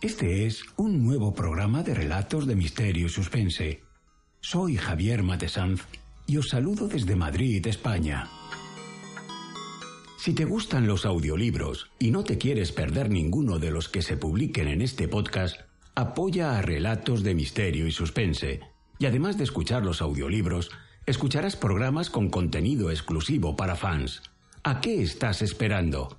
Este es un nuevo programa de relatos de misterio y suspense. Soy Javier Matesanz y os saludo desde Madrid, España. Si te gustan los audiolibros y no te quieres perder ninguno de los que se publiquen en este podcast, apoya a Relatos de Misterio y Suspense. Y además de escuchar los audiolibros, escucharás programas con contenido exclusivo para fans. ¿A qué estás esperando?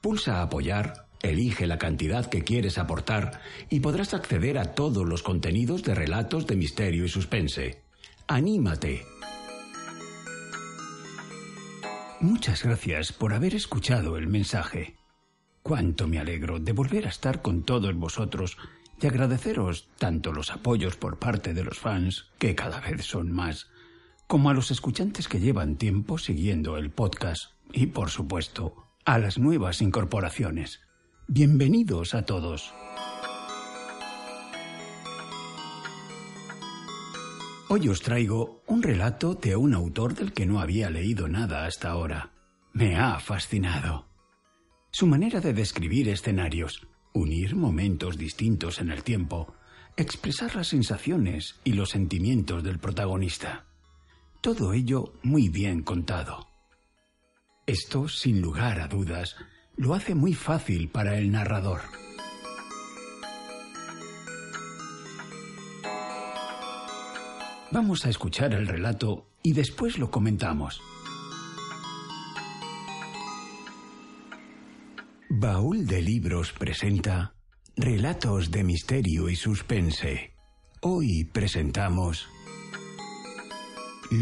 Pulsa apoyar, elige la cantidad que quieres aportar y podrás acceder a todos los contenidos de relatos de misterio y suspense. ¡Anímate! Muchas gracias por haber escuchado el mensaje. Cuánto me alegro de volver a estar con todos vosotros y agradeceros tanto los apoyos por parte de los fans, que cada vez son más, como a los escuchantes que llevan tiempo siguiendo el podcast y, por supuesto, a las nuevas incorporaciones. Bienvenidos a todos. Hoy os traigo un relato de un autor del que no había leído nada hasta ahora. Me ha fascinado. Su manera de describir escenarios, unir momentos distintos en el tiempo, expresar las sensaciones y los sentimientos del protagonista. Todo ello muy bien contado. Esto, sin lugar a dudas, lo hace muy fácil para el narrador. Vamos a escuchar el relato y después lo comentamos. Baúl de Libros presenta Relatos de Misterio y Suspense. Hoy presentamos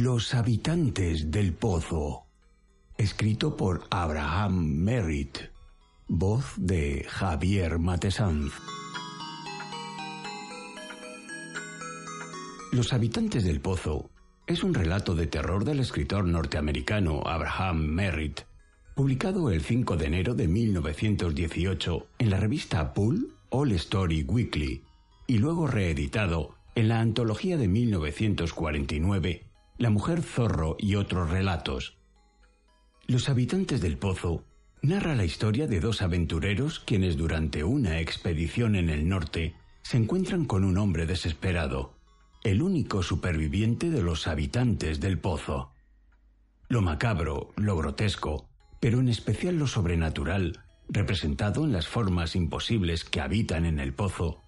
los habitantes del pozo. Escrito por Abraham Merritt. Voz de Javier Matesanz. Los habitantes del pozo es un relato de terror del escritor norteamericano Abraham Merritt, publicado el 5 de enero de 1918 en la revista Pool All Story Weekly y luego reeditado en la antología de 1949 la mujer zorro y otros relatos. Los habitantes del pozo narra la historia de dos aventureros quienes durante una expedición en el norte se encuentran con un hombre desesperado, el único superviviente de los habitantes del pozo. Lo macabro, lo grotesco, pero en especial lo sobrenatural, representado en las formas imposibles que habitan en el pozo,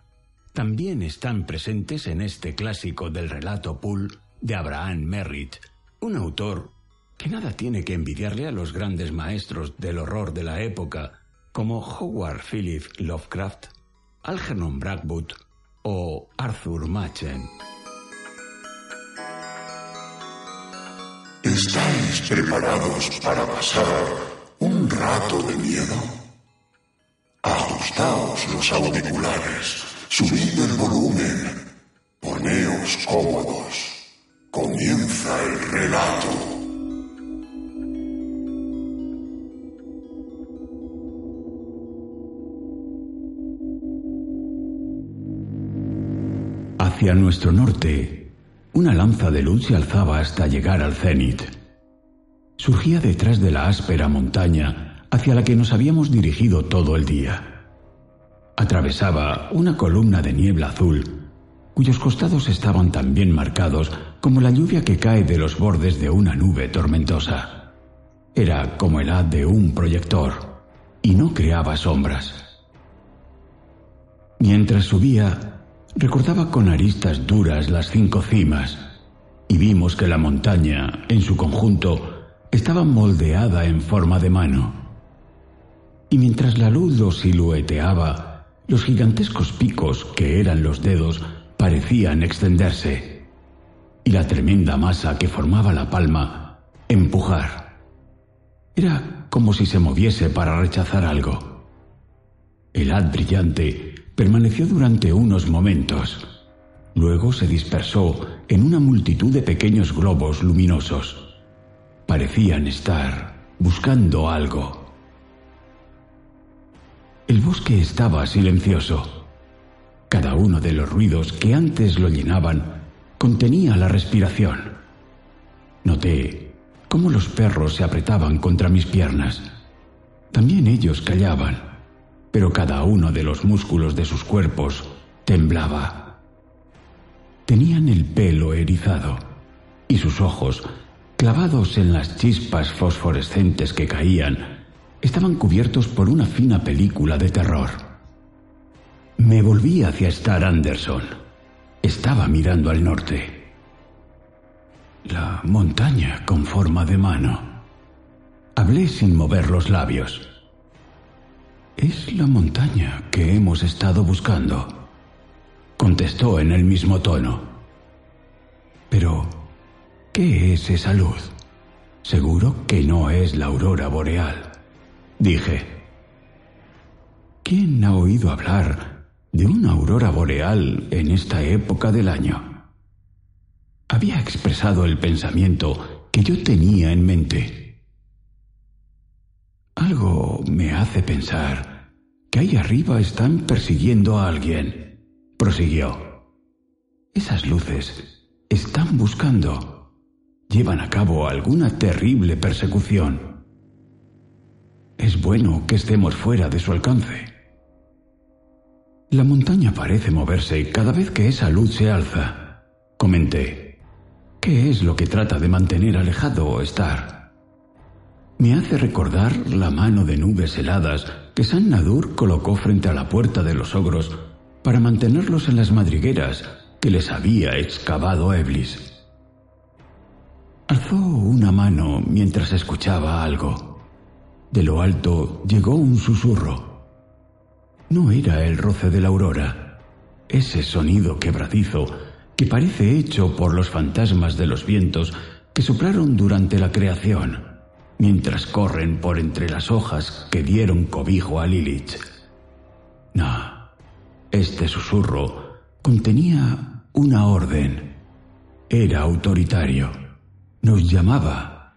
también están presentes en este clásico del relato Pool de Abraham Merritt, un autor que nada tiene que envidiarle a los grandes maestros del horror de la época, como Howard Philip Lovecraft, Algernon Blackwood o Arthur Machen. ¿Estáis preparados para pasar un rato de miedo? Ajustaos los auriculares, subid el volumen, poneos cómodos. Comienza el relato. Hacia nuestro norte, una lanza de luz se alzaba hasta llegar al cenit. Surgía detrás de la áspera montaña hacia la que nos habíamos dirigido todo el día. Atravesaba una columna de niebla azul cuyos costados estaban tan bien marcados como la lluvia que cae de los bordes de una nube tormentosa. Era como el haz de un proyector y no creaba sombras. Mientras subía, recordaba con aristas duras las cinco cimas y vimos que la montaña, en su conjunto, estaba moldeada en forma de mano. Y mientras la luz lo silueteaba, los gigantescos picos, que eran los dedos, parecían extenderse y la tremenda masa que formaba la palma empujar. Era como si se moviese para rechazar algo. El haz brillante permaneció durante unos momentos. Luego se dispersó en una multitud de pequeños globos luminosos. Parecían estar buscando algo. El bosque estaba silencioso. Cada uno de los ruidos que antes lo llenaban contenía la respiración. Noté cómo los perros se apretaban contra mis piernas. También ellos callaban, pero cada uno de los músculos de sus cuerpos temblaba. Tenían el pelo erizado y sus ojos, clavados en las chispas fosforescentes que caían, estaban cubiertos por una fina película de terror. Me volví hacia Star Anderson. Estaba mirando al norte. La montaña con forma de mano. Hablé sin mover los labios. Es la montaña que hemos estado buscando, contestó en el mismo tono. Pero, ¿qué es esa luz? Seguro que no es la aurora boreal, dije. ¿Quién ha oído hablar de una aurora boreal en esta época del año? había expresado el pensamiento que yo tenía en mente. Algo me hace pensar que ahí arriba están persiguiendo a alguien, prosiguió. Esas luces están buscando, llevan a cabo alguna terrible persecución. Es bueno que estemos fuera de su alcance. La montaña parece moverse cada vez que esa luz se alza, comenté. ¿Qué es lo que trata de mantener alejado Star? Me hace recordar la mano de nubes heladas que San Nadur colocó frente a la puerta de los ogros para mantenerlos en las madrigueras que les había excavado Eblis. Alzó una mano mientras escuchaba algo. De lo alto llegó un susurro. No era el roce de la aurora. Ese sonido quebradizo que parece hecho por los fantasmas de los vientos que soplaron durante la creación, mientras corren por entre las hojas que dieron cobijo a Lilith. No, este susurro contenía una orden. Era autoritario. Nos llamaba.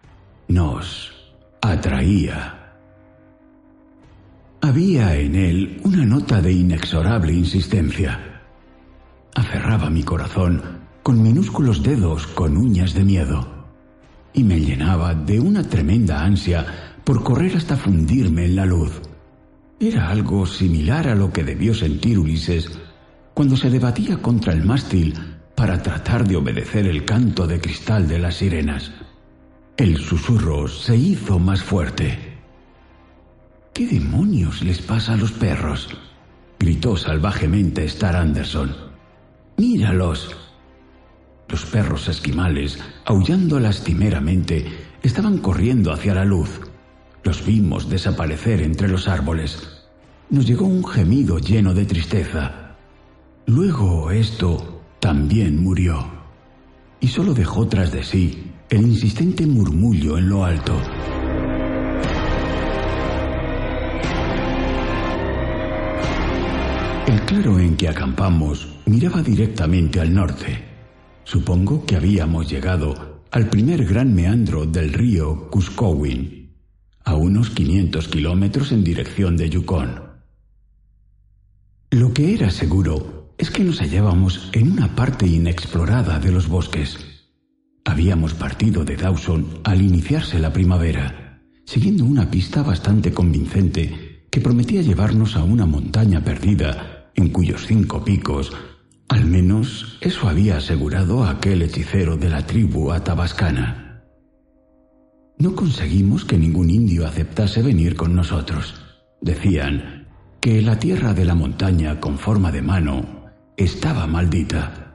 Nos atraía. Había en él una nota de inexorable insistencia aferraba mi corazón con minúsculos dedos con uñas de miedo y me llenaba de una tremenda ansia por correr hasta fundirme en la luz. Era algo similar a lo que debió sentir Ulises cuando se debatía contra el mástil para tratar de obedecer el canto de cristal de las sirenas. El susurro se hizo más fuerte. ¿Qué demonios les pasa a los perros? gritó salvajemente Star Anderson. Míralos. Los perros esquimales, aullando lastimeramente, estaban corriendo hacia la luz. Los vimos desaparecer entre los árboles. Nos llegó un gemido lleno de tristeza. Luego esto también murió. Y solo dejó tras de sí el insistente murmullo en lo alto. El claro en que acampamos miraba directamente al norte. Supongo que habíamos llegado al primer gran meandro del río Kuskowin, a unos 500 kilómetros en dirección de Yukon. Lo que era seguro es que nos hallábamos en una parte inexplorada de los bosques. Habíamos partido de Dawson al iniciarse la primavera, siguiendo una pista bastante convincente que prometía llevarnos a una montaña perdida en cuyos cinco picos, al menos eso había asegurado aquel hechicero de la tribu atabascana. No conseguimos que ningún indio aceptase venir con nosotros. Decían que la tierra de la montaña con forma de mano estaba maldita.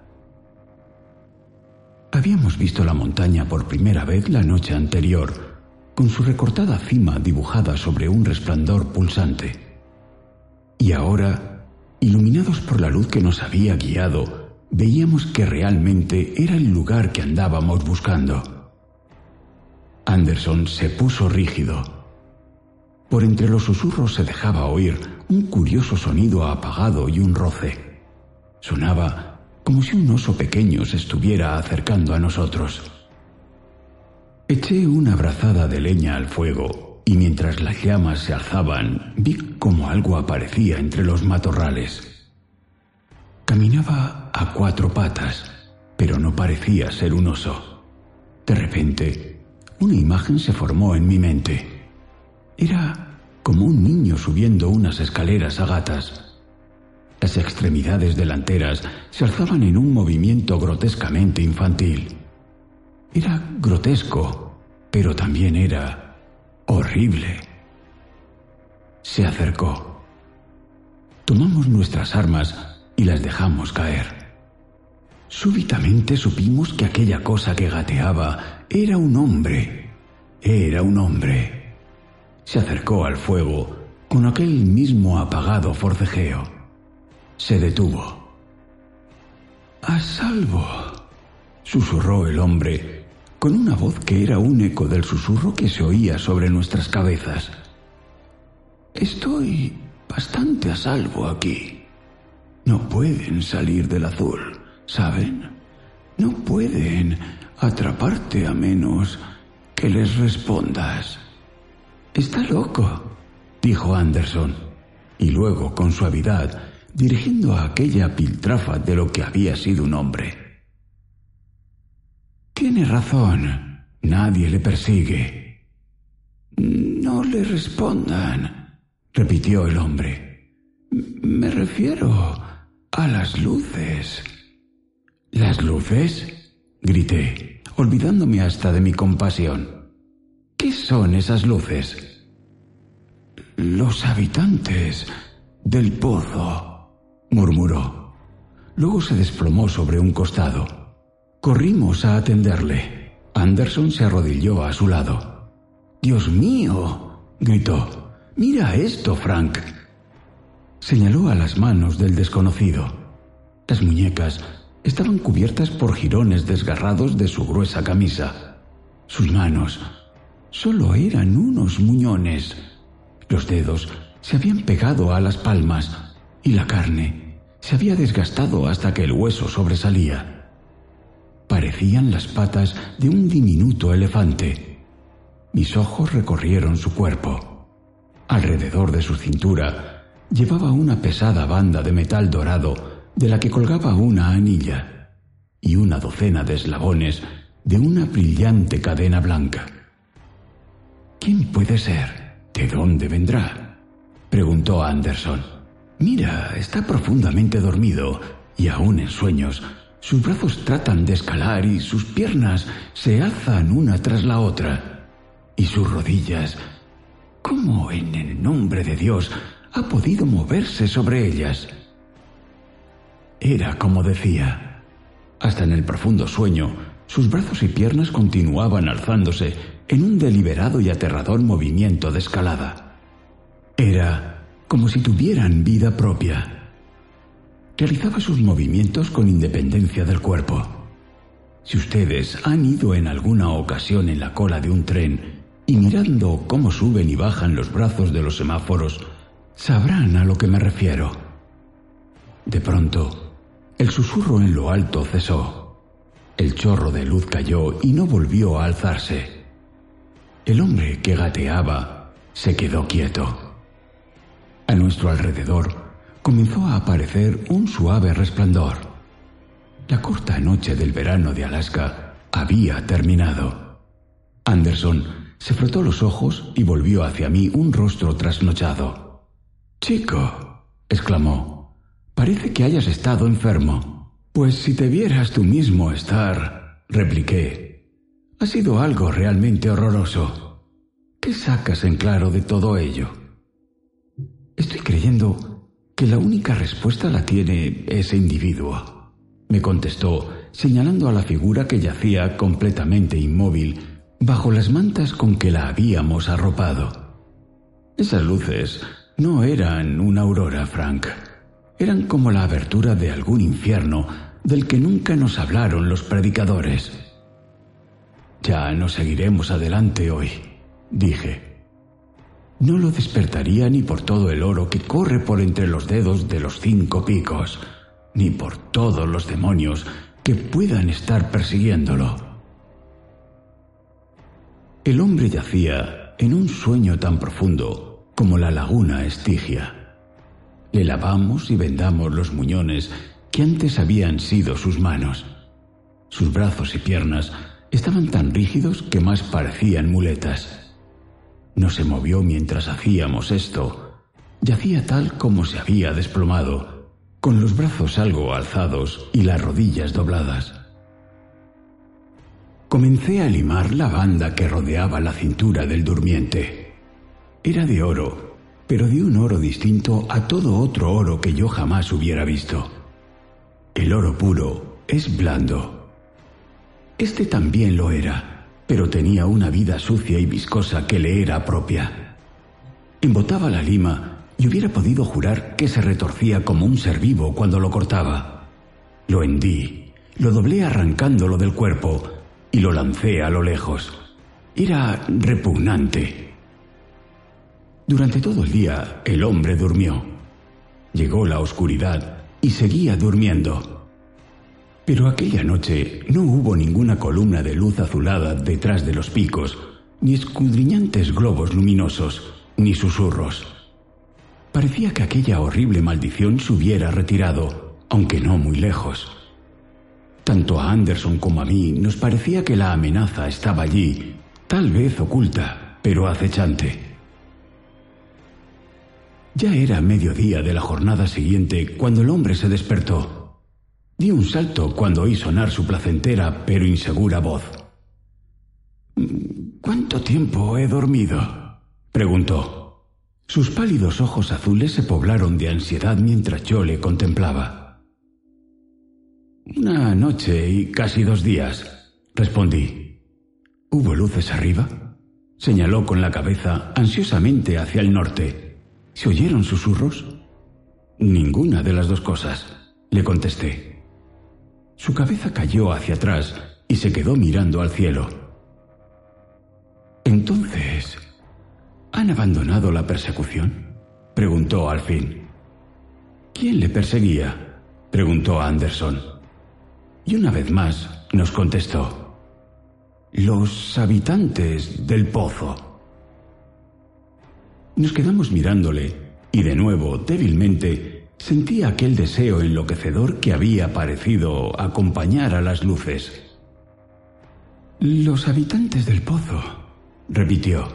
Habíamos visto la montaña por primera vez la noche anterior, con su recortada cima dibujada sobre un resplandor pulsante. Y ahora Iluminados por la luz que nos había guiado, veíamos que realmente era el lugar que andábamos buscando. Anderson se puso rígido. Por entre los susurros se dejaba oír un curioso sonido apagado y un roce. Sonaba como si un oso pequeño se estuviera acercando a nosotros. Eché una brazada de leña al fuego y mientras las llamas se alzaban vi como algo aparecía entre los matorrales. Caminaba a cuatro patas, pero no parecía ser un oso. De repente, una imagen se formó en mi mente. Era como un niño subiendo unas escaleras a gatas. Las extremidades delanteras se alzaban en un movimiento grotescamente infantil. Era grotesco, pero también era horrible. Se acercó. Tomamos nuestras armas y las dejamos caer. Súbitamente supimos que aquella cosa que gateaba era un hombre. Era un hombre. Se acercó al fuego con aquel mismo apagado forcejeo. Se detuvo. A salvo, susurró el hombre con una voz que era un eco del susurro que se oía sobre nuestras cabezas. Estoy bastante a salvo aquí. No pueden salir del azul, ¿saben? No pueden atraparte a menos que les respondas. Está loco, dijo Anderson, y luego con suavidad, dirigiendo a aquella piltrafa de lo que había sido un hombre. Tiene razón. Nadie le persigue. No le respondan, repitió el hombre. Me refiero a las luces. ¿Las luces? grité, olvidándome hasta de mi compasión. ¿Qué son esas luces? Los habitantes del pozo, murmuró. Luego se desplomó sobre un costado. Corrimos a atenderle. Anderson se arrodilló a su lado. Dios mío, gritó. Mira esto, Frank. Señaló a las manos del desconocido. Las muñecas estaban cubiertas por jirones desgarrados de su gruesa camisa. Sus manos solo eran unos muñones. Los dedos se habían pegado a las palmas y la carne se había desgastado hasta que el hueso sobresalía. Parecían las patas de un diminuto elefante. Mis ojos recorrieron su cuerpo. Alrededor de su cintura llevaba una pesada banda de metal dorado de la que colgaba una anilla y una docena de eslabones de una brillante cadena blanca. ¿Quién puede ser? ¿De dónde vendrá? preguntó Anderson. Mira, está profundamente dormido y aún en sueños sus brazos tratan de escalar y sus piernas se alzan una tras la otra. Y sus rodillas, ¿cómo en el nombre de Dios ha podido moverse sobre ellas? Era como decía. Hasta en el profundo sueño, sus brazos y piernas continuaban alzándose en un deliberado y aterrador movimiento de escalada. Era como si tuvieran vida propia realizaba sus movimientos con independencia del cuerpo. Si ustedes han ido en alguna ocasión en la cola de un tren y mirando cómo suben y bajan los brazos de los semáforos, sabrán a lo que me refiero. De pronto, el susurro en lo alto cesó. El chorro de luz cayó y no volvió a alzarse. El hombre que gateaba se quedó quieto. A nuestro alrededor comenzó a aparecer un suave resplandor. La corta noche del verano de Alaska había terminado. Anderson se frotó los ojos y volvió hacia mí un rostro trasnochado. Chico, exclamó, parece que hayas estado enfermo. Pues si te vieras tú mismo estar, repliqué, ha sido algo realmente horroroso. ¿Qué sacas en claro de todo ello? Estoy creyendo que la única respuesta la tiene ese individuo, me contestó, señalando a la figura que yacía completamente inmóvil bajo las mantas con que la habíamos arropado. Esas luces no eran una aurora, Frank. Eran como la abertura de algún infierno del que nunca nos hablaron los predicadores. Ya no seguiremos adelante hoy, dije. No lo despertaría ni por todo el oro que corre por entre los dedos de los cinco picos, ni por todos los demonios que puedan estar persiguiéndolo. El hombre yacía en un sueño tan profundo como la laguna Estigia. Le lavamos y vendamos los muñones que antes habían sido sus manos. Sus brazos y piernas estaban tan rígidos que más parecían muletas. No se movió mientras hacíamos esto. Yacía tal como se había desplomado, con los brazos algo alzados y las rodillas dobladas. Comencé a limar la banda que rodeaba la cintura del durmiente. Era de oro, pero de un oro distinto a todo otro oro que yo jamás hubiera visto. El oro puro es blando. Este también lo era pero tenía una vida sucia y viscosa que le era propia. Embotaba la lima y hubiera podido jurar que se retorcía como un ser vivo cuando lo cortaba. Lo hendí, lo doblé arrancándolo del cuerpo y lo lancé a lo lejos. Era repugnante. Durante todo el día el hombre durmió. Llegó la oscuridad y seguía durmiendo. Pero aquella noche no hubo ninguna columna de luz azulada detrás de los picos, ni escudriñantes globos luminosos, ni susurros. Parecía que aquella horrible maldición se hubiera retirado, aunque no muy lejos. Tanto a Anderson como a mí nos parecía que la amenaza estaba allí, tal vez oculta, pero acechante. Ya era mediodía de la jornada siguiente cuando el hombre se despertó. Di un salto cuando oí sonar su placentera pero insegura voz. ¿Cuánto tiempo he dormido? preguntó. Sus pálidos ojos azules se poblaron de ansiedad mientras yo le contemplaba. Una noche y casi dos días, respondí. ¿Hubo luces arriba? Señaló con la cabeza ansiosamente hacia el norte. ¿Se oyeron susurros? Ninguna de las dos cosas, le contesté. Su cabeza cayó hacia atrás y se quedó mirando al cielo. Entonces, ¿han abandonado la persecución? preguntó al fin. ¿Quién le perseguía? preguntó Anderson. Y una vez más nos contestó. Los habitantes del pozo. Nos quedamos mirándole y de nuevo, débilmente, Sentía aquel deseo enloquecedor que había parecido acompañar a las luces. Los habitantes del pozo, repitió.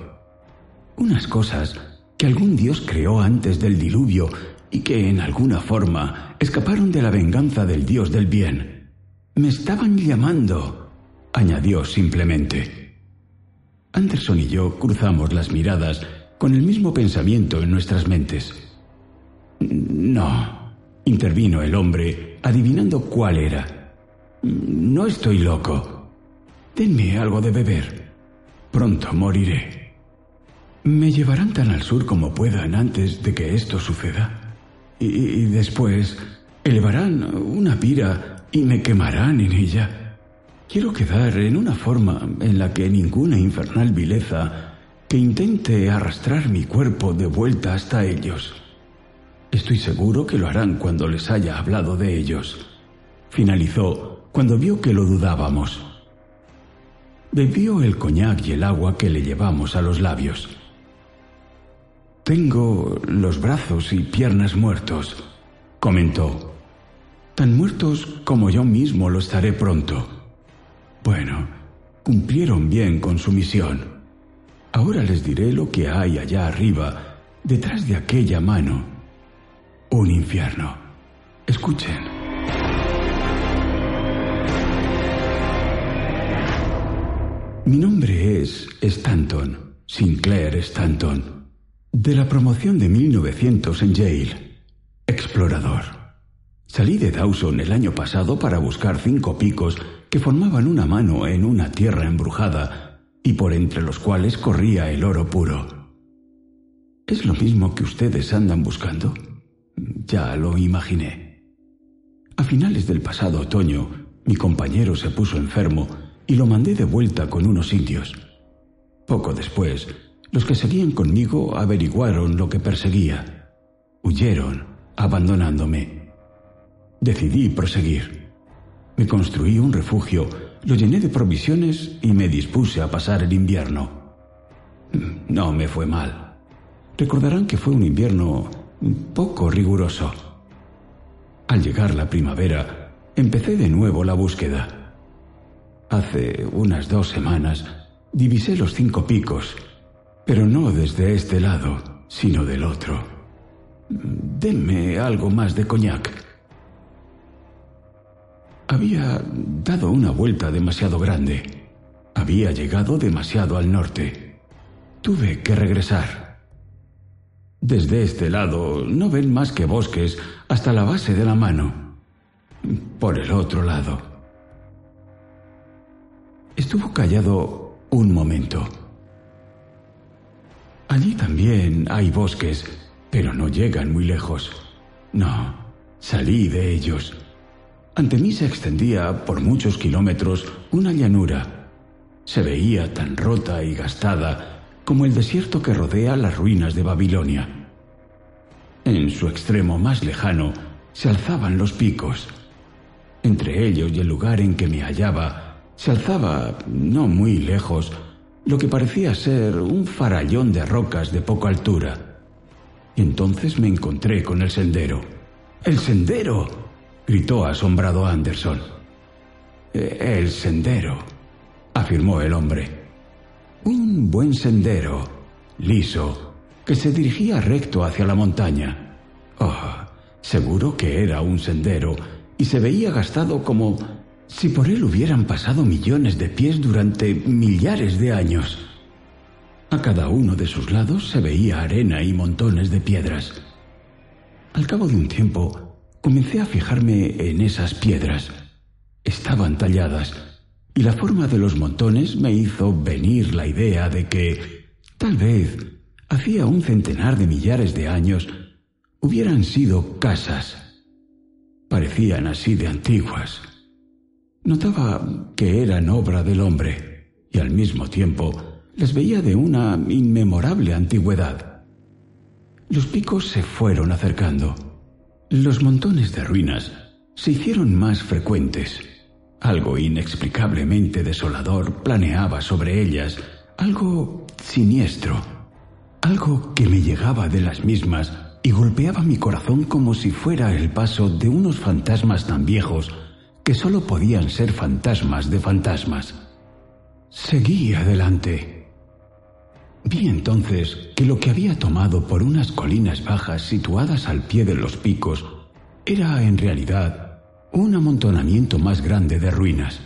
Unas cosas que algún dios creó antes del diluvio y que en alguna forma escaparon de la venganza del dios del bien. Me estaban llamando, añadió simplemente. Anderson y yo cruzamos las miradas con el mismo pensamiento en nuestras mentes. No, intervino el hombre, adivinando cuál era. No estoy loco. Denme algo de beber. Pronto moriré. Me llevarán tan al sur como puedan antes de que esto suceda. Y, después elevarán una pira y me quemarán en ella. Quiero quedar en una forma en la que ninguna infernal vileza que intente arrastrar mi cuerpo de vuelta hasta ellos. Estoy seguro que lo harán cuando les haya hablado de ellos. Finalizó cuando vio que lo dudábamos. Bebió el coñac y el agua que le llevamos a los labios. Tengo los brazos y piernas muertos, comentó. Tan muertos como yo mismo lo estaré pronto. Bueno, cumplieron bien con su misión. Ahora les diré lo que hay allá arriba, detrás de aquella mano un infierno. Escuchen. Mi nombre es Stanton, Sinclair Stanton, de la promoción de 1900 en Yale, explorador. Salí de Dawson el año pasado para buscar cinco picos que formaban una mano en una tierra embrujada y por entre los cuales corría el oro puro. ¿Es lo mismo que ustedes andan buscando? Ya lo imaginé. A finales del pasado otoño, mi compañero se puso enfermo y lo mandé de vuelta con unos indios. Poco después, Los que seguían conmigo averiguaron lo que perseguía. Huyeron, abandonándome. Decidí proseguir. Me construí un refugio, lo llené de provisiones y me dispuse a pasar el invierno. No me fue mal. Recordarán que fue un invierno poco riguroso. Al llegar la primavera, empecé de nuevo la búsqueda. Hace unas dos semanas divisé los cinco picos, pero no desde este lado, sino del otro. Denme algo más de coñac. Había dado una vuelta demasiado grande. Había llegado demasiado al norte. Tuve que regresar. Desde este lado no ven más que bosques hasta la base de la mano. Por el otro lado. Estuvo callado un momento. Allí también hay bosques, pero no llegan muy lejos. No, salí de ellos. Ante mí se extendía por muchos kilómetros una llanura. Se veía tan rota y gastada como el desierto que rodea las ruinas de Babilonia. En su extremo más lejano se alzaban los picos. Entre ellos y el lugar en que me hallaba se alzaba, no muy lejos, lo que parecía ser un farallón de rocas de poca altura. Entonces me encontré con el sendero. ¡El sendero! gritó asombrado Anderson. El sendero, afirmó el hombre. Un buen sendero, liso, que se dirigía recto hacia la montaña. Oh, seguro que era un sendero y se veía gastado como si por él hubieran pasado millones de pies durante millares de años. A cada uno de sus lados se veía arena y montones de piedras. Al cabo de un tiempo, comencé a fijarme en esas piedras. Estaban talladas y la forma de los montones me hizo venir la idea de que, tal vez, hacía un centenar de millares de años, hubieran sido casas. Parecían así de antiguas. Notaba que eran obra del hombre y al mismo tiempo las veía de una inmemorable antigüedad. Los picos se fueron acercando. Los montones de ruinas se hicieron más frecuentes algo inexplicablemente desolador planeaba sobre ellas, algo siniestro, algo que me llegaba de las mismas y golpeaba mi corazón como si fuera el paso de unos fantasmas tan viejos que solo podían ser fantasmas de fantasmas. Seguí adelante. Vi entonces que lo que había tomado por unas colinas bajas situadas al pie de los picos era en realidad un amontonamiento más grande de ruinas.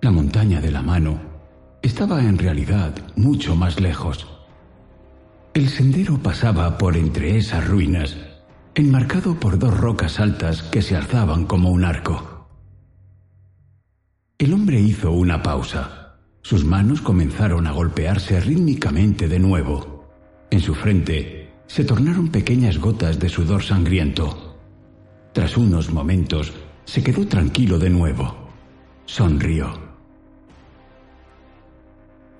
La montaña de la mano estaba en realidad mucho más lejos. El sendero pasaba por entre esas ruinas, enmarcado por dos rocas altas que se alzaban como un arco. El hombre hizo una pausa. Sus manos comenzaron a golpearse rítmicamente de nuevo. En su frente se tornaron pequeñas gotas de sudor sangriento. Tras unos momentos, se quedó tranquilo de nuevo. Sonrió.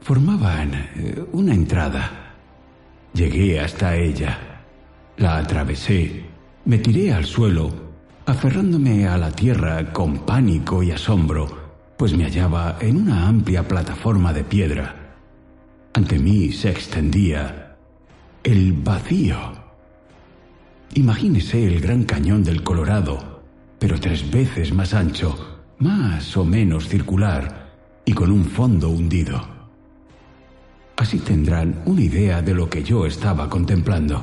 Formaban eh, una entrada. Llegué hasta ella. La atravesé. Me tiré al suelo, aferrándome a la tierra con pánico y asombro, pues me hallaba en una amplia plataforma de piedra. Ante mí se extendía el vacío. Imagínese el gran cañón del Colorado, pero tres veces más ancho, más o menos circular y con un fondo hundido. Así tendrán una idea de lo que yo estaba contemplando.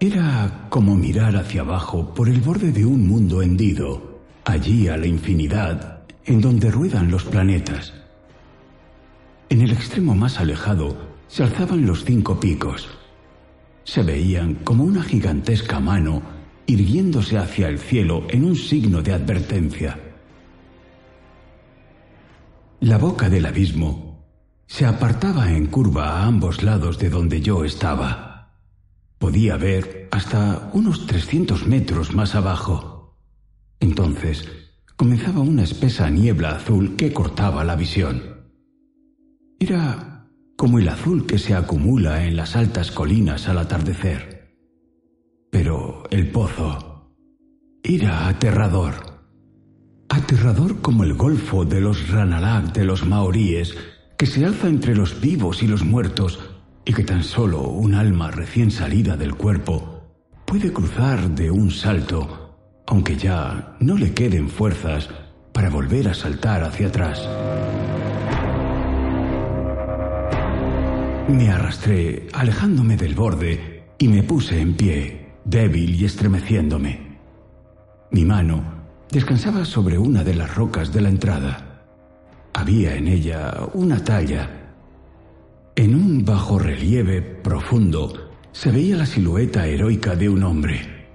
Era como mirar hacia abajo por el borde de un mundo hendido, allí a la infinidad, en donde ruedan los planetas. En el extremo más alejado se alzaban los cinco picos, se veían como una gigantesca mano irguiéndose hacia el cielo en un signo de advertencia. La boca del abismo se apartaba en curva a ambos lados de donde yo estaba. Podía ver hasta unos 300 metros más abajo. Entonces comenzaba una espesa niebla azul que cortaba la visión. Era como el azul que se acumula en las altas colinas al atardecer. Pero el pozo era aterrador. Aterrador como el golfo de los Ranalak de los maoríes, que se alza entre los vivos y los muertos, y que tan solo un alma recién salida del cuerpo puede cruzar de un salto, aunque ya no le queden fuerzas para volver a saltar hacia atrás. Me arrastré, alejándome del borde, y me puse en pie, débil y estremeciéndome. Mi mano descansaba sobre una de las rocas de la entrada. Había en ella una talla. En un bajo relieve profundo se veía la silueta heroica de un hombre.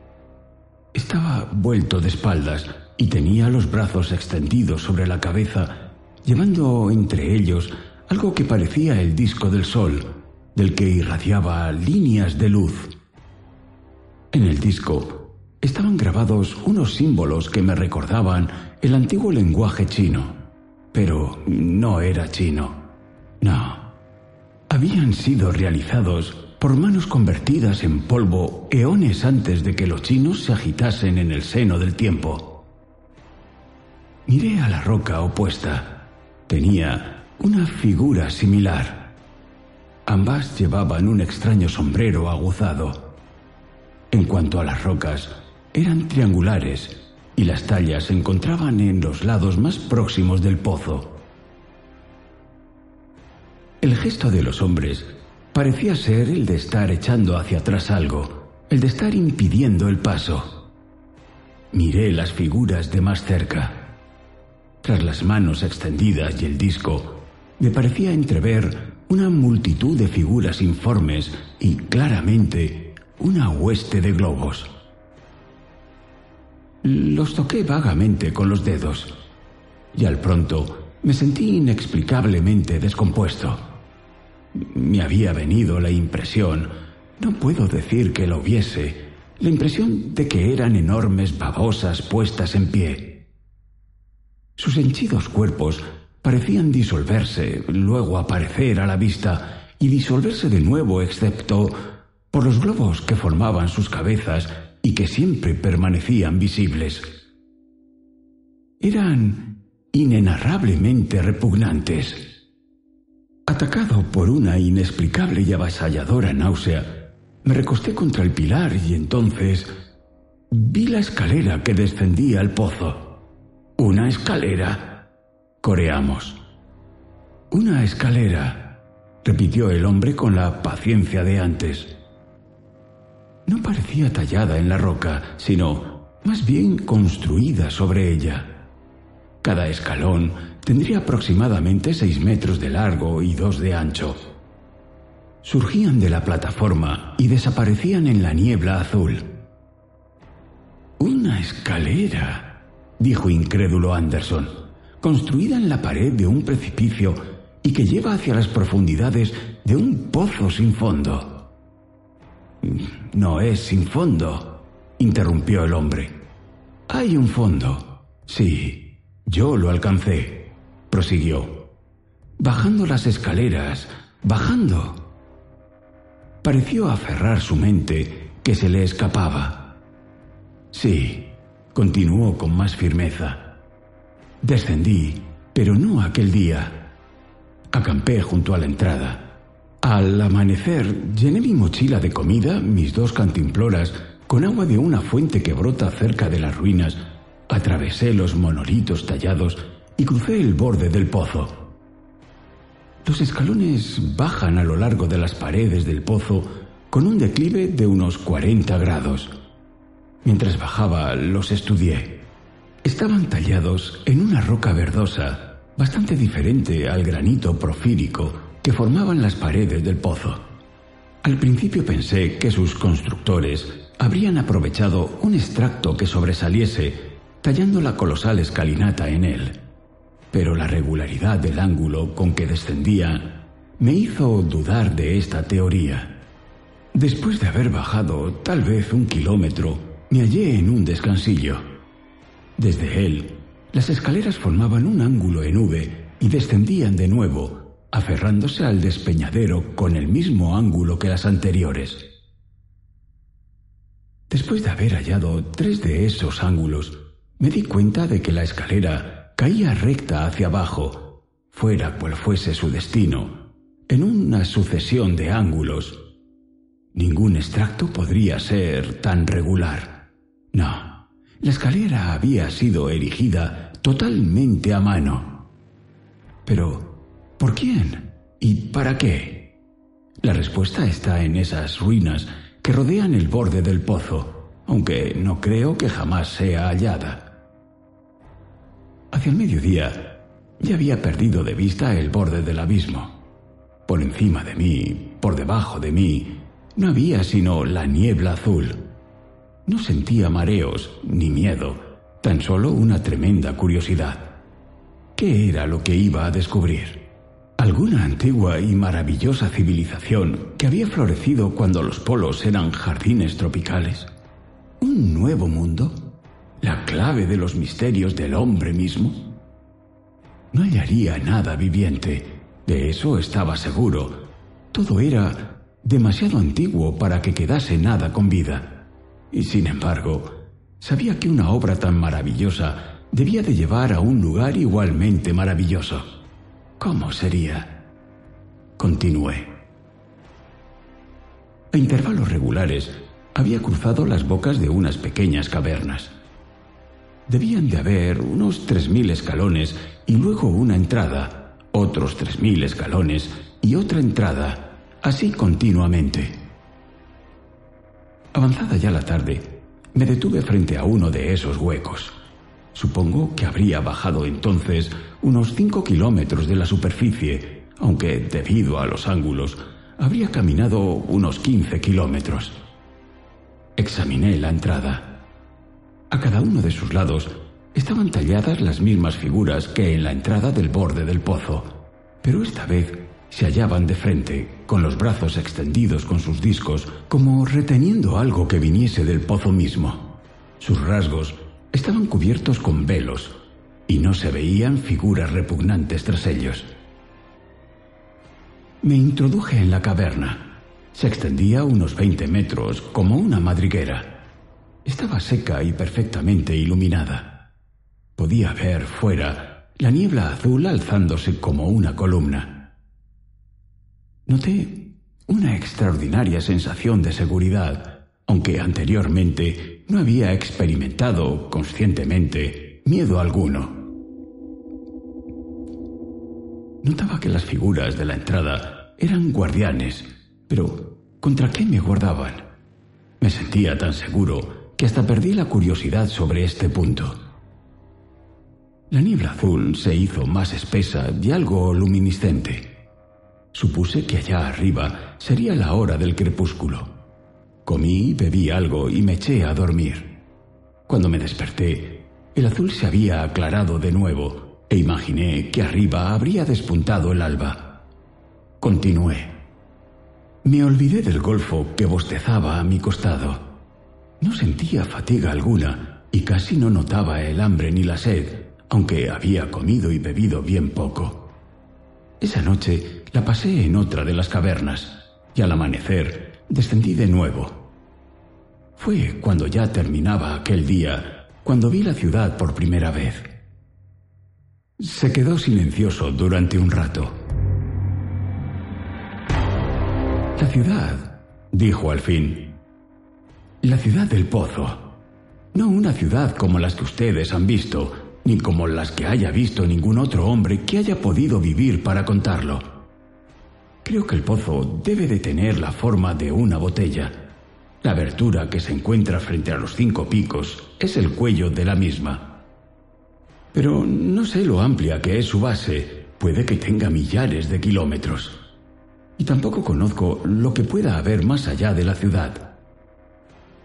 Estaba vuelto de espaldas y tenía los brazos extendidos sobre la cabeza, llevando entre ellos algo que parecía el disco del sol, del que irradiaba líneas de luz. En el disco estaban grabados unos símbolos que me recordaban el antiguo lenguaje chino, pero no era chino. No. Habían sido realizados por manos convertidas en polvo eones antes de que los chinos se agitasen en el seno del tiempo. Miré a la roca opuesta. Tenía una figura similar. Ambas llevaban un extraño sombrero aguzado. En cuanto a las rocas, eran triangulares y las tallas se encontraban en los lados más próximos del pozo. El gesto de los hombres parecía ser el de estar echando hacia atrás algo, el de estar impidiendo el paso. Miré las figuras de más cerca. Tras las manos extendidas y el disco, me parecía entrever una multitud de figuras informes y claramente una hueste de globos. Los toqué vagamente con los dedos y al pronto me sentí inexplicablemente descompuesto. Me había venido la impresión, no puedo decir que lo viese, la impresión de que eran enormes babosas puestas en pie. Sus henchidos cuerpos parecían disolverse, luego aparecer a la vista y disolverse de nuevo, excepto por los globos que formaban sus cabezas y que siempre permanecían visibles. Eran inenarrablemente repugnantes. Atacado por una inexplicable y avasalladora náusea, me recosté contra el pilar y entonces vi la escalera que descendía al pozo. ¿Una escalera? Coreamos. Una escalera, repitió el hombre con la paciencia de antes. No parecía tallada en la roca, sino más bien construida sobre ella. Cada escalón tendría aproximadamente seis metros de largo y dos de ancho. Surgían de la plataforma y desaparecían en la niebla azul. Una escalera, dijo incrédulo Anderson construida en la pared de un precipicio y que lleva hacia las profundidades de un pozo sin fondo. No es sin fondo, interrumpió el hombre. Hay un fondo. Sí, yo lo alcancé, prosiguió. Bajando las escaleras, bajando. Pareció aferrar su mente que se le escapaba. Sí, continuó con más firmeza. Descendí, pero no aquel día. Acampé junto a la entrada. Al amanecer llené mi mochila de comida, mis dos cantimploras, con agua de una fuente que brota cerca de las ruinas, atravesé los monolitos tallados y crucé el borde del pozo. Los escalones bajan a lo largo de las paredes del pozo con un declive de unos 40 grados. Mientras bajaba los estudié. Estaban tallados en una roca verdosa, bastante diferente al granito profírico que formaban las paredes del pozo. Al principio pensé que sus constructores habrían aprovechado un extracto que sobresaliese, tallando la colosal escalinata en él. Pero la regularidad del ángulo con que descendía me hizo dudar de esta teoría. Después de haber bajado tal vez un kilómetro, me hallé en un descansillo. Desde él, las escaleras formaban un ángulo en V y descendían de nuevo, aferrándose al despeñadero con el mismo ángulo que las anteriores. Después de haber hallado tres de esos ángulos, me di cuenta de que la escalera caía recta hacia abajo, fuera cual fuese su destino, en una sucesión de ángulos. Ningún extracto podría ser tan regular. No, la escalera había sido erigida totalmente a mano. Pero, ¿por quién? ¿Y para qué? La respuesta está en esas ruinas que rodean el borde del pozo, aunque no creo que jamás sea hallada. Hacia el mediodía ya había perdido de vista el borde del abismo. Por encima de mí, por debajo de mí, no había sino la niebla azul. No sentía mareos ni miedo, tan solo una tremenda curiosidad. ¿Qué era lo que iba a descubrir? alguna antigua y maravillosa civilización que había florecido cuando los polos eran jardines tropicales. ¿Un nuevo mundo? ¿La clave de los misterios del hombre mismo? No hallaría nada viviente, de eso estaba seguro. Todo era demasiado antiguo para que quedase nada con vida. Y sin embargo, sabía que una obra tan maravillosa debía de llevar a un lugar igualmente maravilloso. ¿Cómo sería? Continué. A intervalos regulares había cruzado las bocas de unas pequeñas cavernas. Debían de haber unos tres mil escalones y luego una entrada, otros tres mil escalones y otra entrada, así continuamente. Avanzada ya la tarde, me detuve frente a uno de esos huecos. Supongo que habría bajado entonces unos cinco kilómetros de la superficie, aunque debido a los ángulos habría caminado unos quince kilómetros. Examiné la entrada. A cada uno de sus lados estaban talladas las mismas figuras que en la entrada del borde del pozo, pero esta vez se hallaban de frente, con los brazos extendidos con sus discos, como reteniendo algo que viniese del pozo mismo. Sus rasgos estaban cubiertos con velos y no se veían figuras repugnantes tras ellos. Me introduje en la caverna. Se extendía unos 20 metros como una madriguera. Estaba seca y perfectamente iluminada. Podía ver fuera la niebla azul alzándose como una columna. Noté una extraordinaria sensación de seguridad, aunque anteriormente no había experimentado conscientemente miedo alguno. Notaba que las figuras de la entrada eran guardianes, pero ¿contra qué me guardaban? Me sentía tan seguro que hasta perdí la curiosidad sobre este punto. La niebla azul se hizo más espesa y algo luminiscente. Supuse que allá arriba sería la hora del crepúsculo. Comí, bebí algo y me eché a dormir. Cuando me desperté, el azul se había aclarado de nuevo e imaginé que arriba habría despuntado el alba. Continué. Me olvidé del golfo que bostezaba a mi costado. No sentía fatiga alguna y casi no notaba el hambre ni la sed, aunque había comido y bebido bien poco. Esa noche la pasé en otra de las cavernas y al amanecer descendí de nuevo. Fue cuando ya terminaba aquel día, cuando vi la ciudad por primera vez. Se quedó silencioso durante un rato. La ciudad, dijo al fin. La ciudad del pozo. No una ciudad como las que ustedes han visto, ni como las que haya visto ningún otro hombre que haya podido vivir para contarlo. Creo que el pozo debe de tener la forma de una botella la abertura que se encuentra frente a los cinco picos es el cuello de la misma. Pero no sé lo amplia que es su base, puede que tenga millares de kilómetros. Y tampoco conozco lo que pueda haber más allá de la ciudad.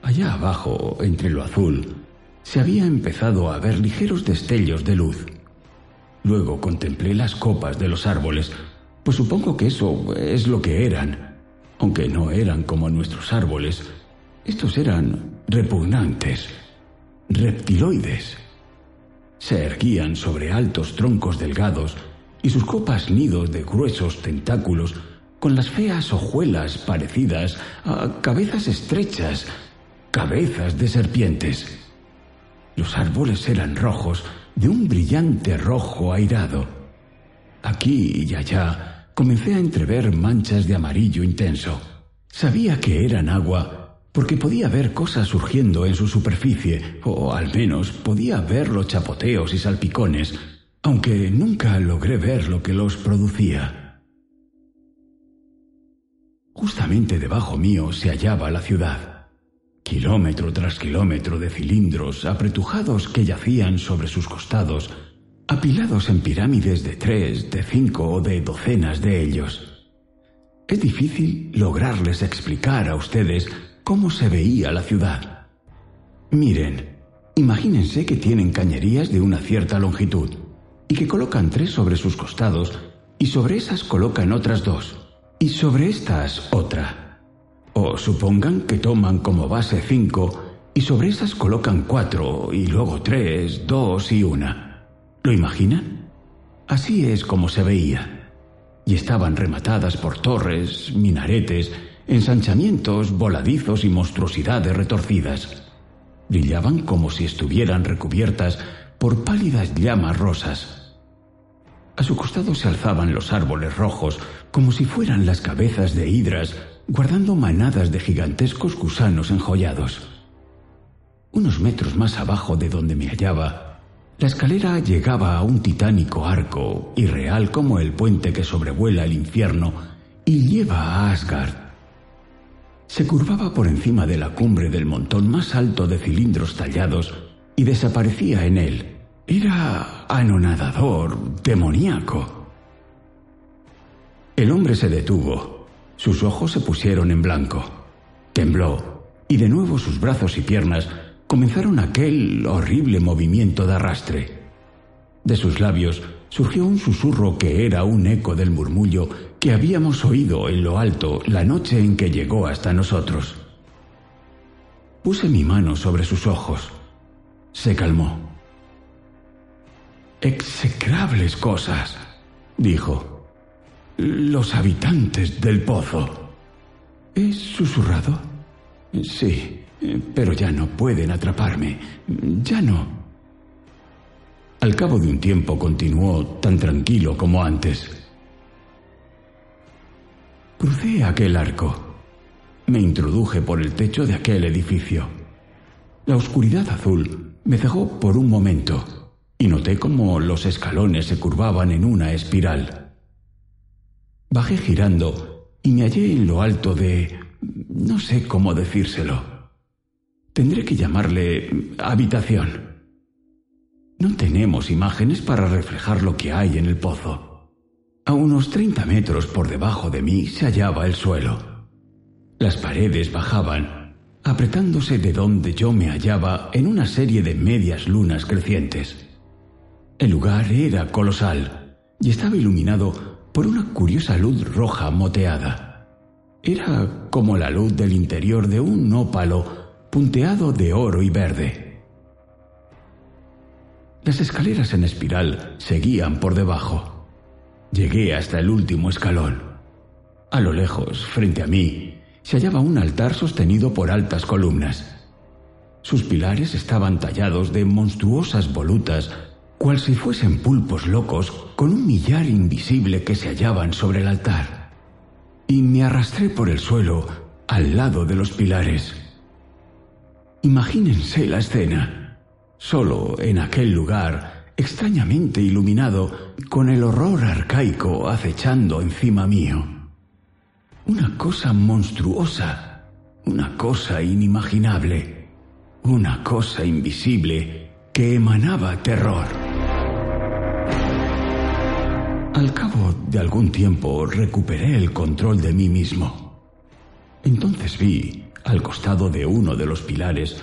Allá abajo, entre lo azul, se había empezado a ver ligeros destellos de luz. Luego contemplé las copas de los árboles, pues supongo que eso es lo que eran, aunque no eran como nuestros árboles, estos eran repugnantes, reptiloides. Se erguían sobre altos troncos delgados y sus copas nidos de gruesos tentáculos con las feas hojuelas parecidas a cabezas estrechas, cabezas de serpientes. Los árboles eran rojos, de un brillante rojo airado. Aquí y allá comencé a entrever manchas de amarillo intenso. Sabía que eran agua porque podía ver cosas surgiendo en su superficie, o al menos podía ver los chapoteos y salpicones, aunque nunca logré ver lo que los producía. Justamente debajo mío se hallaba la ciudad, kilómetro tras kilómetro de cilindros apretujados que yacían sobre sus costados, apilados en pirámides de tres, de cinco o de docenas de ellos. Es difícil lograrles explicar a ustedes cómo se veía la ciudad. Miren, imagínense que tienen cañerías de una cierta longitud y que colocan tres sobre sus costados y sobre esas colocan otras dos y sobre estas otra. O supongan que toman como base cinco y sobre esas colocan cuatro y luego tres, dos y una. ¿Lo imaginan? Así es como se veía y estaban rematadas por torres, minaretes, ensanchamientos, voladizos y monstruosidades retorcidas. Brillaban como si estuvieran recubiertas por pálidas llamas rosas. A su costado se alzaban los árboles rojos como si fueran las cabezas de hidras guardando manadas de gigantescos gusanos enjollados. Unos metros más abajo de donde me hallaba, la escalera llegaba a un titánico arco, irreal como el puente que sobrevuela el infierno y lleva a Asgard. Se curvaba por encima de la cumbre del montón más alto de cilindros tallados y desaparecía en él. Era anonadador, demoníaco. El hombre se detuvo. Sus ojos se pusieron en blanco. Tembló y de nuevo sus brazos y piernas comenzaron aquel horrible movimiento de arrastre. De sus labios surgió un susurro que era un eco del murmullo que habíamos oído en lo alto la noche en que llegó hasta nosotros. Puse mi mano sobre sus ojos. Se calmó. Execrables cosas, dijo. Los habitantes del pozo. ¿Es susurrado? Sí, pero ya no pueden atraparme. Ya no. Al cabo de un tiempo continuó tan tranquilo como antes. Crucé aquel arco. Me introduje por el techo de aquel edificio. La oscuridad azul me cegó por un momento y noté cómo los escalones se curvaban en una espiral. Bajé girando y me hallé en lo alto de... no sé cómo decírselo Tendré que llamarle habitación. No tenemos imágenes para reflejar lo que hay en el pozo. A unos 30 metros por debajo de mí se hallaba el suelo. Las paredes bajaban, apretándose de donde yo me hallaba en una serie de medias lunas crecientes. El lugar era colosal y estaba iluminado por una curiosa luz roja moteada. Era como la luz del interior de un ópalo punteado de oro y verde. Las escaleras en espiral seguían por debajo. Llegué hasta el último escalón. A lo lejos, frente a mí, se hallaba un altar sostenido por altas columnas. Sus pilares estaban tallados de monstruosas volutas, cual si fuesen pulpos locos con un millar invisible que se hallaban sobre el altar. Y me arrastré por el suelo al lado de los pilares. Imagínense la escena. Solo en aquel lugar, extrañamente iluminado, con el horror arcaico acechando encima mío. Una cosa monstruosa, una cosa inimaginable, una cosa invisible que emanaba terror. Al cabo de algún tiempo recuperé el control de mí mismo. Entonces vi al costado de uno de los pilares,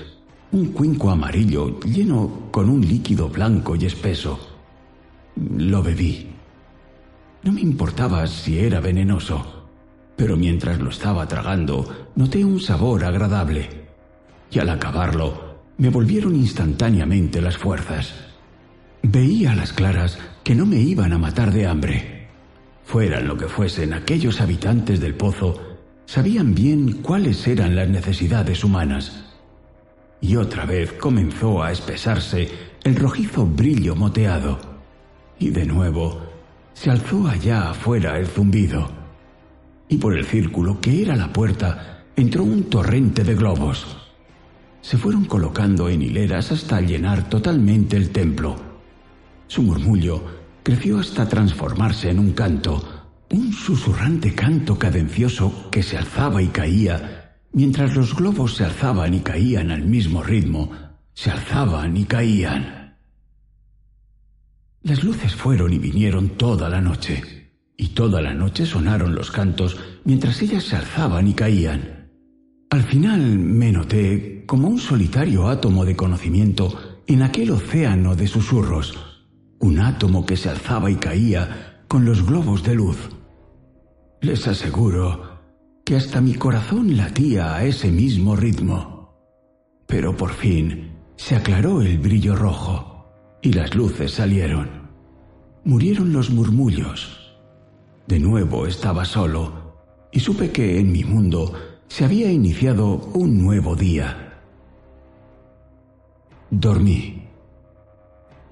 un cuenco amarillo lleno con un líquido blanco y espeso. Lo bebí. No me importaba si era venenoso, pero mientras lo estaba tragando noté un sabor agradable, y al acabarlo me volvieron instantáneamente las fuerzas. Veía a las claras que no me iban a matar de hambre. Fueran lo que fuesen aquellos habitantes del pozo, sabían bien cuáles eran las necesidades humanas. Y otra vez comenzó a espesarse el rojizo brillo moteado. Y de nuevo se alzó allá afuera el zumbido. Y por el círculo que era la puerta entró un torrente de globos. Se fueron colocando en hileras hasta llenar totalmente el templo. Su murmullo creció hasta transformarse en un canto, un susurrante canto cadencioso que se alzaba y caía, mientras los globos se alzaban y caían al mismo ritmo, se alzaban y caían. Las luces fueron y vinieron toda la noche, y toda la noche sonaron los cantos mientras ellas se alzaban y caían. Al final me noté como un solitario átomo de conocimiento en aquel océano de susurros, un átomo que se alzaba y caía con los globos de luz. Les aseguro que hasta mi corazón latía a ese mismo ritmo. Pero por fin se aclaró el brillo rojo y las luces salieron. Murieron los murmullos. De nuevo estaba solo y supe que en mi mundo se había iniciado un nuevo día. Dormí.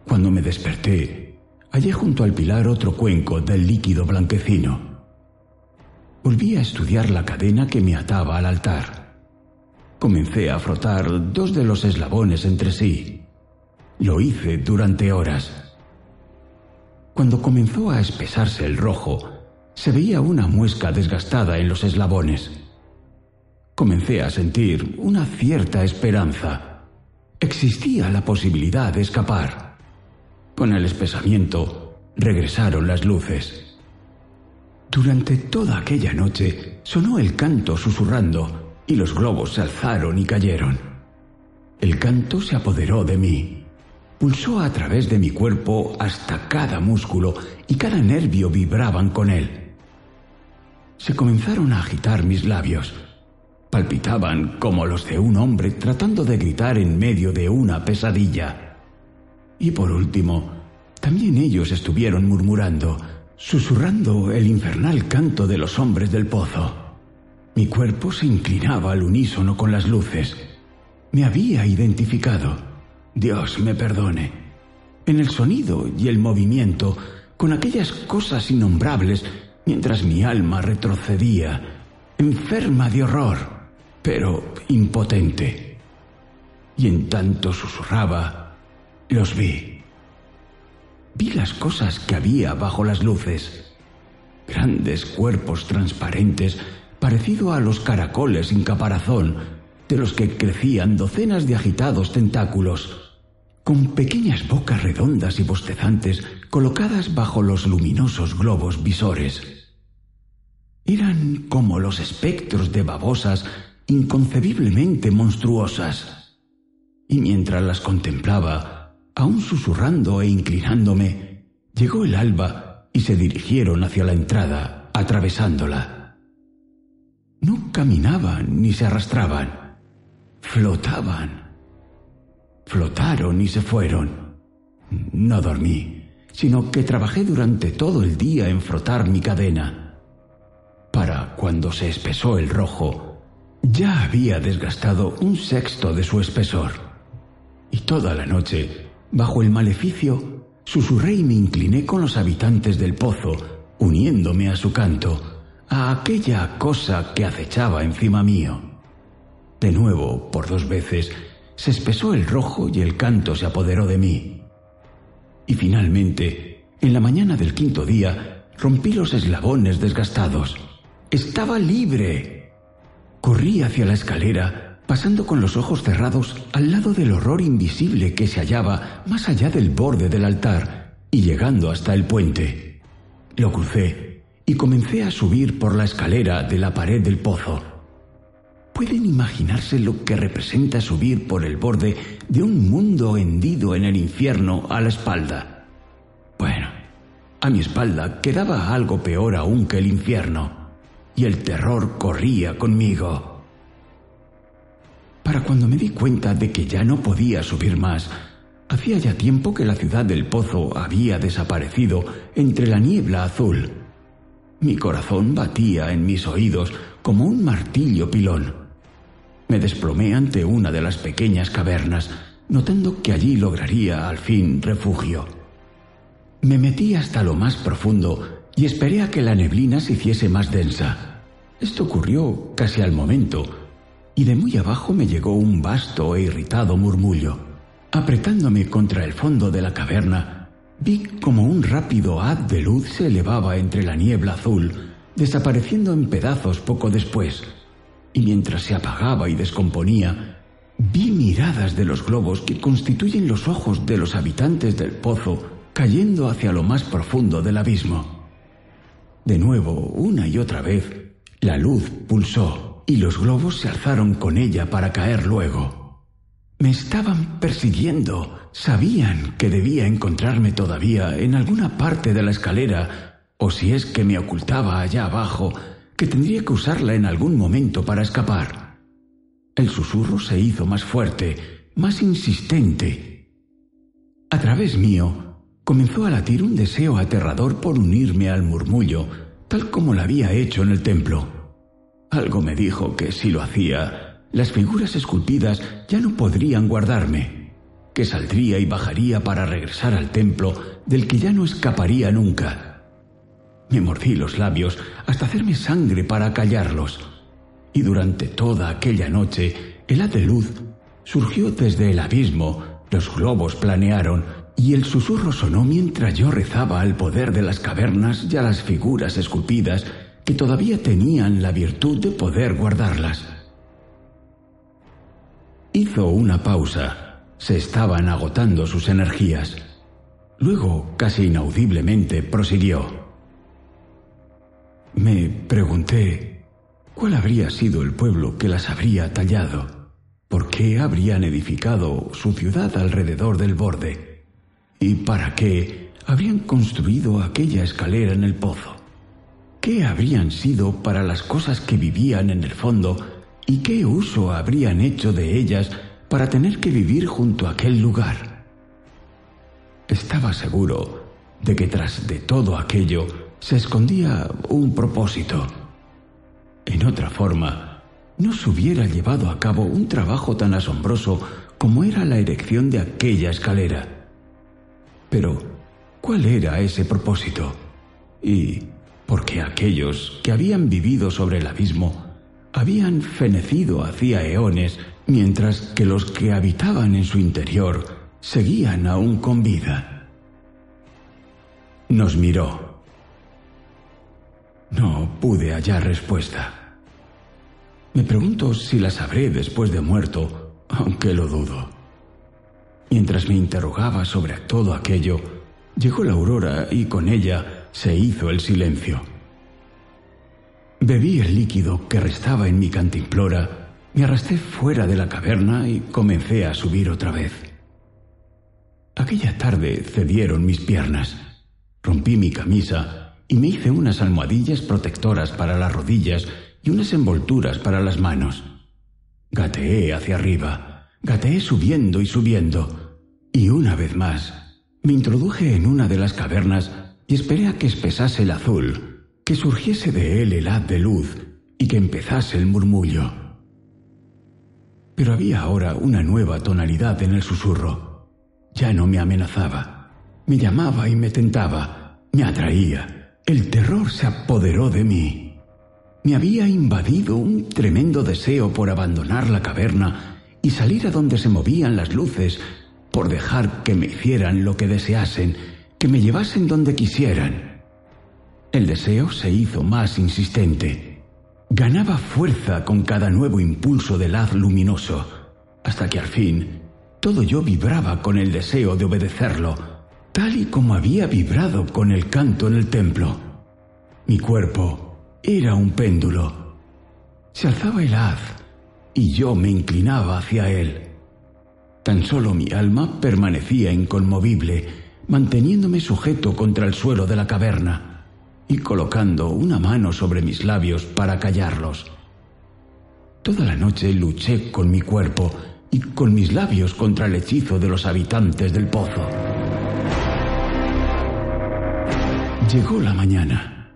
Cuando me desperté, hallé junto al pilar otro cuenco del líquido blanquecino. Volví a estudiar la cadena que me ataba al altar. Comencé a frotar dos de los eslabones entre sí. Lo hice durante horas. Cuando comenzó a espesarse el rojo, se veía una muesca desgastada en los eslabones. Comencé a sentir una cierta esperanza. Existía la posibilidad de escapar. Con el espesamiento regresaron las luces. Durante toda aquella noche sonó el canto susurrando y los globos se alzaron y cayeron. El canto se apoderó de mí. Pulsó a través de mi cuerpo hasta cada músculo y cada nervio vibraban con él. Se comenzaron a agitar mis labios palpitaban como los de un hombre tratando de gritar en medio de una pesadilla. Y por último, también ellos estuvieron murmurando, susurrando el infernal canto de los hombres del pozo. Mi cuerpo se inclinaba al unísono con las luces. Me había identificado. Dios me perdone. En el sonido y el movimiento, con aquellas cosas innombrables, mientras mi alma retrocedía, enferma de horror pero impotente. Y en tanto susurraba, los vi. Vi las cosas que había bajo las luces. Grandes cuerpos transparentes, parecido a los caracoles sin caparazón, de los que crecían docenas de agitados tentáculos, con pequeñas bocas redondas y bostezantes colocadas bajo los luminosos globos visores. Eran como los espectros de babosas inconcebiblemente monstruosas. Y mientras las contemplaba, aún susurrando e inclinándome, llegó el alba y se dirigieron hacia la entrada, atravesándola. No caminaban ni se arrastraban, flotaban. Flotaron y se fueron. No dormí, sino que trabajé durante todo el día en frotar mi cadena. Para cuando se espesó el rojo, ya había desgastado un sexto de su espesor. Y toda la noche, bajo el maleficio, susurré y me incliné con los habitantes del pozo, uniéndome a su canto, a aquella cosa que acechaba encima mío. De nuevo, por dos veces, se espesó el rojo y el canto se apoderó de mí. Y finalmente, en la mañana del quinto día, rompí los eslabones desgastados. Estaba libre. Corrí hacia la escalera, pasando con los ojos cerrados al lado del horror invisible que se hallaba más allá del borde del altar y llegando hasta el puente. Lo crucé y comencé a subir por la escalera de la pared del pozo. ¿Pueden imaginarse lo que representa subir por el borde de un mundo hendido en el infierno a la espalda? Bueno, a mi espalda quedaba algo peor aún que el infierno y el terror corría conmigo. Para cuando me di cuenta de que ya no podía subir más, Hacía ya tiempo que la ciudad del pozo había desaparecido entre la niebla azul. Mi corazón batía en mis oídos como un martillo pilón. Me desplomé ante una de las pequeñas cavernas, notando que allí lograría al fin refugio. Me metí hasta lo más profundo y esperé a que la neblina se hiciese más densa. Esto ocurrió casi al momento, y de muy abajo me llegó un vasto e irritado murmullo. Apretándome contra el fondo de la caverna, vi como un rápido haz de luz se elevaba entre la niebla azul, desapareciendo en pedazos poco después, y mientras se apagaba y descomponía, vi miradas de los globos que constituyen los ojos de los habitantes del pozo cayendo hacia lo más profundo del abismo. De nuevo, una y otra vez, la luz pulsó y los globos se alzaron con ella para caer luego. Me estaban persiguiendo. Sabían que debía encontrarme todavía en alguna parte de la escalera, o si es que me ocultaba allá abajo, que tendría que usarla en algún momento para escapar. El susurro se hizo más fuerte, más insistente. A través mío comenzó a latir un deseo aterrador por unirme al murmullo, tal como lo había hecho en el templo. Algo me dijo que si lo hacía, las figuras esculpidas ya no podrían guardarme, que saldría y bajaría para regresar al templo del que ya no escaparía nunca. Me mordí los labios hasta hacerme sangre para callarlos, y durante toda aquella noche el haz de luz surgió desde el abismo, los globos planearon y el susurro sonó mientras yo rezaba al poder de las cavernas y a las figuras esculpidas que todavía tenían la virtud de poder guardarlas. Hizo una pausa. Se estaban agotando sus energías. Luego, casi inaudiblemente, prosiguió. Me pregunté cuál habría sido el pueblo que las habría tallado, por qué habrían edificado su ciudad alrededor del borde y para qué habrían construido aquella escalera en el pozo. ¿Qué habrían sido para las cosas que vivían en el fondo y qué uso habrían hecho de ellas para tener que vivir junto a aquel lugar? Estaba seguro de que tras de todo aquello se escondía un propósito. En otra forma, no se hubiera llevado a cabo un trabajo tan asombroso como era la erección de aquella escalera. Pero, ¿cuál era ese propósito? ¿Y porque aquellos que habían vivido sobre el abismo habían fenecido hacía eones, mientras que los que habitaban en su interior seguían aún con vida. Nos miró. No pude hallar respuesta. Me pregunto si la sabré después de muerto, aunque lo dudo. Mientras me interrogaba sobre todo aquello, llegó la aurora y con ella se hizo el silencio. Bebí el líquido que restaba en mi cantimplora, me arrastré fuera de la caverna y comencé a subir otra vez. Aquella tarde cedieron mis piernas. Rompí mi camisa y me hice unas almohadillas protectoras para las rodillas y unas envolturas para las manos. Gateé hacia arriba, gateé subiendo y subiendo, y una vez más me introduje en una de las cavernas y esperé a que espesase el azul, que surgiese de él el haz de luz y que empezase el murmullo. Pero había ahora una nueva tonalidad en el susurro. Ya no me amenazaba, me llamaba y me tentaba, me atraía. El terror se apoderó de mí. Me había invadido un tremendo deseo por abandonar la caverna y salir a donde se movían las luces, por dejar que me hicieran lo que deseasen que me llevasen donde quisieran. El deseo se hizo más insistente. Ganaba fuerza con cada nuevo impulso del haz luminoso, hasta que al fin todo yo vibraba con el deseo de obedecerlo, tal y como había vibrado con el canto en el templo. Mi cuerpo era un péndulo. Se alzaba el haz y yo me inclinaba hacia él. Tan solo mi alma permanecía inconmovible, manteniéndome sujeto contra el suelo de la caverna y colocando una mano sobre mis labios para callarlos. Toda la noche luché con mi cuerpo y con mis labios contra el hechizo de los habitantes del pozo. Llegó la mañana.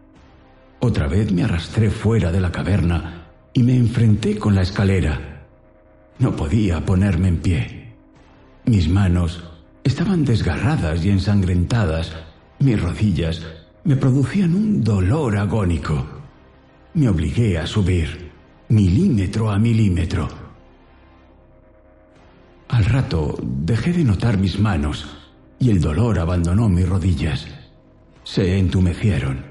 Otra vez me arrastré fuera de la caverna y me enfrenté con la escalera. No podía ponerme en pie. Mis manos estaban desgarradas y ensangrentadas. Mis rodillas me producían un dolor agónico. Me obligué a subir, milímetro a milímetro. Al rato dejé de notar mis manos y el dolor abandonó mis rodillas. Se entumecieron.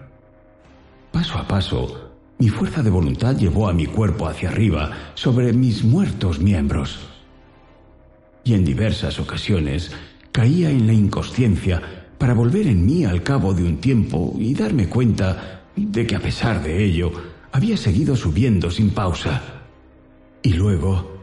Paso a paso, mi fuerza de voluntad llevó a mi cuerpo hacia arriba sobre mis muertos miembros. Y en diversas ocasiones caía en la inconsciencia para volver en mí al cabo de un tiempo y darme cuenta de que a pesar de ello había seguido subiendo sin pausa. Y luego,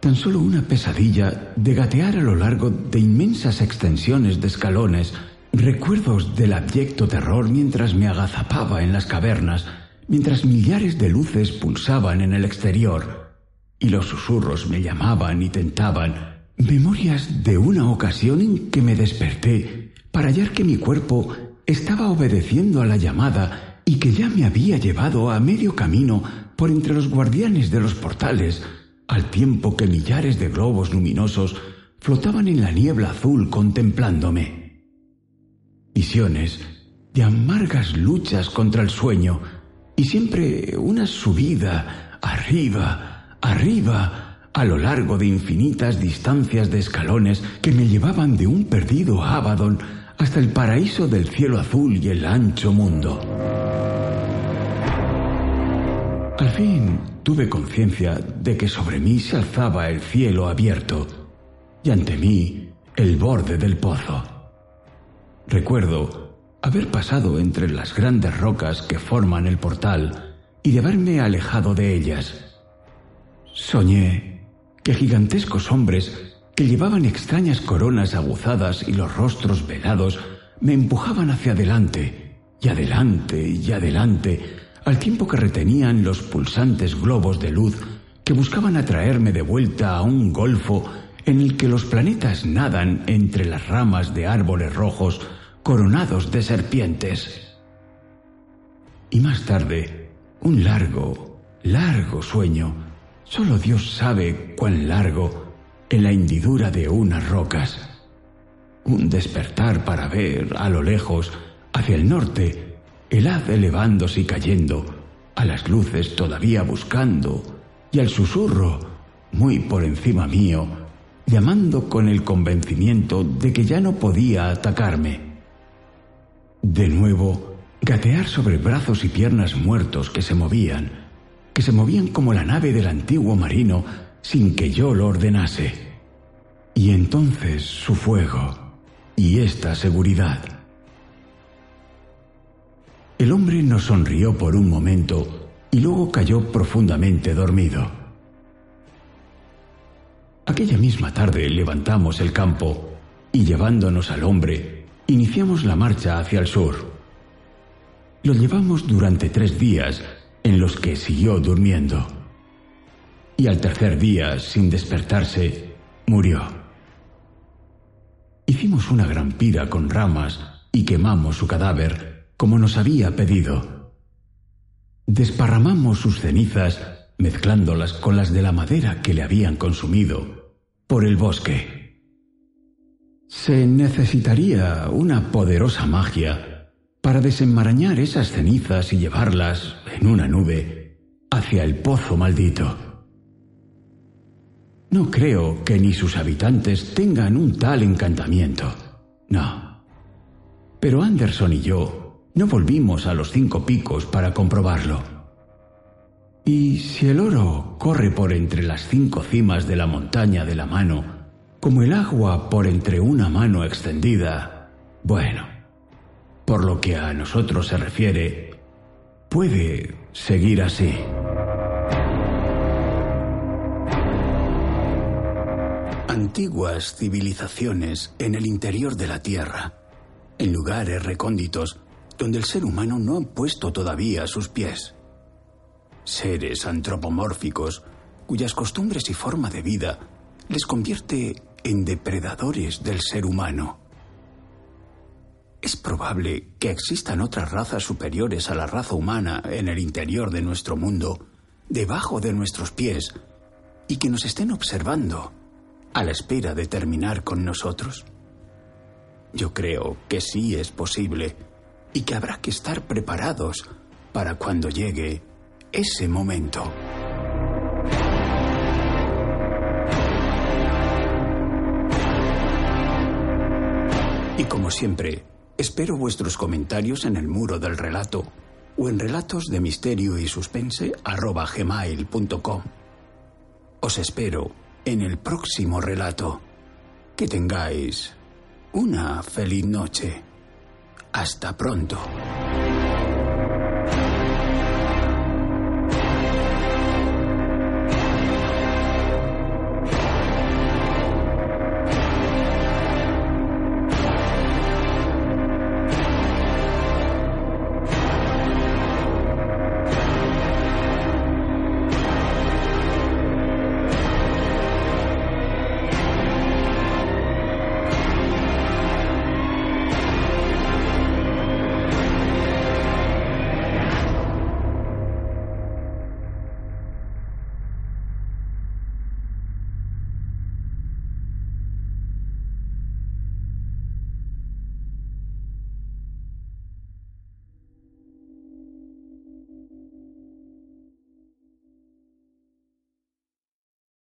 tan solo una pesadilla de gatear a lo largo de inmensas extensiones de escalones, recuerdos del abyecto terror mientras me agazapaba en las cavernas, mientras millares de luces pulsaban en el exterior, y los susurros me llamaban y tentaban, memorias de una ocasión en que me desperté para hallar que mi cuerpo estaba obedeciendo a la llamada y que ya me había llevado a medio camino por entre los guardianes de los portales, al tiempo que millares de globos luminosos flotaban en la niebla azul contemplándome. Visiones de amargas luchas contra el sueño y siempre una subida arriba, arriba, a lo largo de infinitas distancias de escalones que me llevaban de un perdido Abaddon hasta el paraíso del cielo azul y el ancho mundo. Al fin tuve conciencia de que sobre mí se alzaba el cielo abierto y ante mí el borde del pozo. Recuerdo haber pasado entre las grandes rocas que forman el portal y de haberme alejado de ellas. Soñé que gigantescos hombres que llevaban extrañas coronas aguzadas y los rostros velados me empujaban hacia adelante y adelante y adelante al tiempo que retenían los pulsantes globos de luz que buscaban atraerme de vuelta a un golfo en el que los planetas nadan entre las ramas de árboles rojos coronados de serpientes. Y más tarde, un largo, largo sueño, solo Dios sabe cuán largo, en la hendidura de unas rocas. Un despertar para ver, a lo lejos, hacia el norte, el haz elevándose y cayendo, a las luces todavía buscando, y al susurro, muy por encima mío, llamando con el convencimiento de que ya no podía atacarme. De nuevo, gatear sobre brazos y piernas muertos que se movían, que se movían como la nave del antiguo marino sin que yo lo ordenase. Y entonces su fuego y esta seguridad. El hombre nos sonrió por un momento y luego cayó profundamente dormido. Aquella misma tarde levantamos el campo y llevándonos al hombre, iniciamos la marcha hacia el sur. Lo llevamos durante tres días en los que siguió durmiendo. Y al tercer día, sin despertarse, murió. Hicimos una gran pira con ramas y quemamos su cadáver como nos había pedido. Desparramamos sus cenizas, mezclándolas con las de la madera que le habían consumido, por el bosque. Se necesitaría una poderosa magia para desenmarañar esas cenizas y llevarlas en una nube hacia el pozo maldito. No creo que ni sus habitantes tengan un tal encantamiento. No. Pero Anderson y yo no volvimos a los cinco picos para comprobarlo. Y si el oro corre por entre las cinco cimas de la montaña de la mano, como el agua por entre una mano extendida, bueno, por lo que a nosotros se refiere, puede seguir así. Antiguas civilizaciones en el interior de la Tierra, en lugares recónditos donde el ser humano no ha puesto todavía sus pies. Seres antropomórficos cuyas costumbres y forma de vida les convierte en depredadores del ser humano. Es probable que existan otras razas superiores a la raza humana en el interior de nuestro mundo, debajo de nuestros pies, y que nos estén observando a la espera de terminar con nosotros. Yo creo que sí es posible y que habrá que estar preparados para cuando llegue ese momento. Siempre, espero vuestros comentarios en el muro del relato o en relatos de misterio y suspense gmail.com. Os espero en el próximo relato. Que tengáis una feliz noche. Hasta pronto.